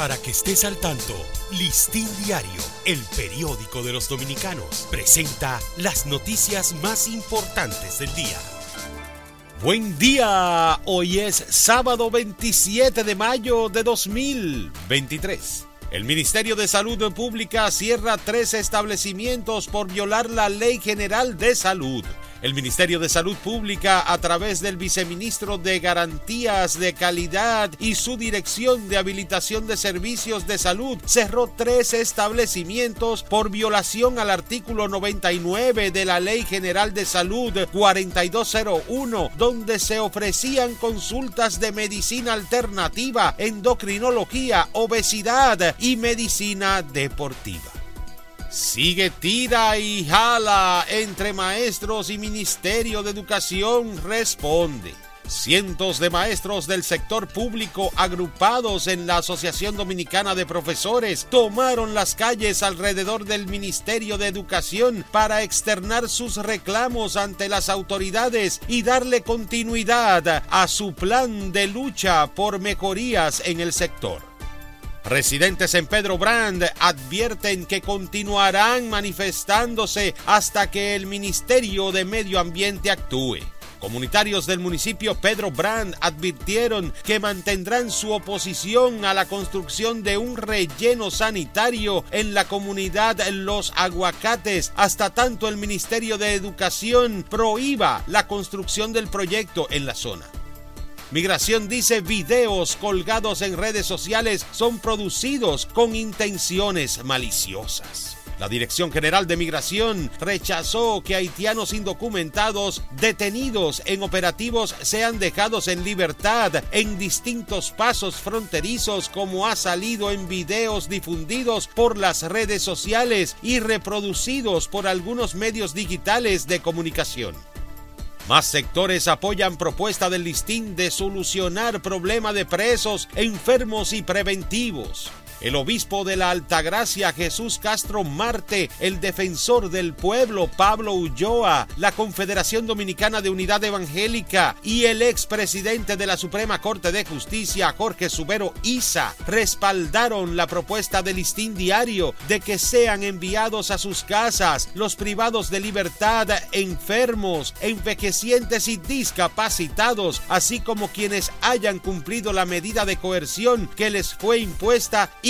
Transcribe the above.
Para que estés al tanto, Listín Diario, el periódico de los dominicanos, presenta las noticias más importantes del día. Buen día, hoy es sábado 27 de mayo de 2023. El Ministerio de Salud Pública cierra tres establecimientos por violar la Ley General de Salud. El Ministerio de Salud Pública, a través del viceministro de Garantías de Calidad y su dirección de habilitación de servicios de salud, cerró tres establecimientos por violación al artículo 99 de la Ley General de Salud 4201, donde se ofrecían consultas de medicina alternativa, endocrinología, obesidad y medicina deportiva. Sigue tira y jala entre maestros y Ministerio de Educación responde. Cientos de maestros del sector público agrupados en la Asociación Dominicana de Profesores tomaron las calles alrededor del Ministerio de Educación para externar sus reclamos ante las autoridades y darle continuidad a su plan de lucha por mejorías en el sector. Residentes en Pedro Brand advierten que continuarán manifestándose hasta que el Ministerio de Medio Ambiente actúe. Comunitarios del municipio Pedro Brand advirtieron que mantendrán su oposición a la construcción de un relleno sanitario en la comunidad Los Aguacates hasta tanto el Ministerio de Educación prohíba la construcción del proyecto en la zona. Migración dice videos colgados en redes sociales son producidos con intenciones maliciosas. La Dirección General de Migración rechazó que haitianos indocumentados detenidos en operativos sean dejados en libertad en distintos pasos fronterizos como ha salido en videos difundidos por las redes sociales y reproducidos por algunos medios digitales de comunicación. Más sectores apoyan propuesta del listín de solucionar problema de presos, enfermos y preventivos el obispo de la Altagracia Jesús Castro Marte, el defensor del pueblo Pablo Ulloa, la Confederación Dominicana de Unidad Evangélica y el expresidente de la Suprema Corte de Justicia Jorge Subero Isa respaldaron la propuesta del listín diario de que sean enviados a sus casas los privados de libertad, enfermos, envejecientes y discapacitados, así como quienes hayan cumplido la medida de coerción que les fue impuesta y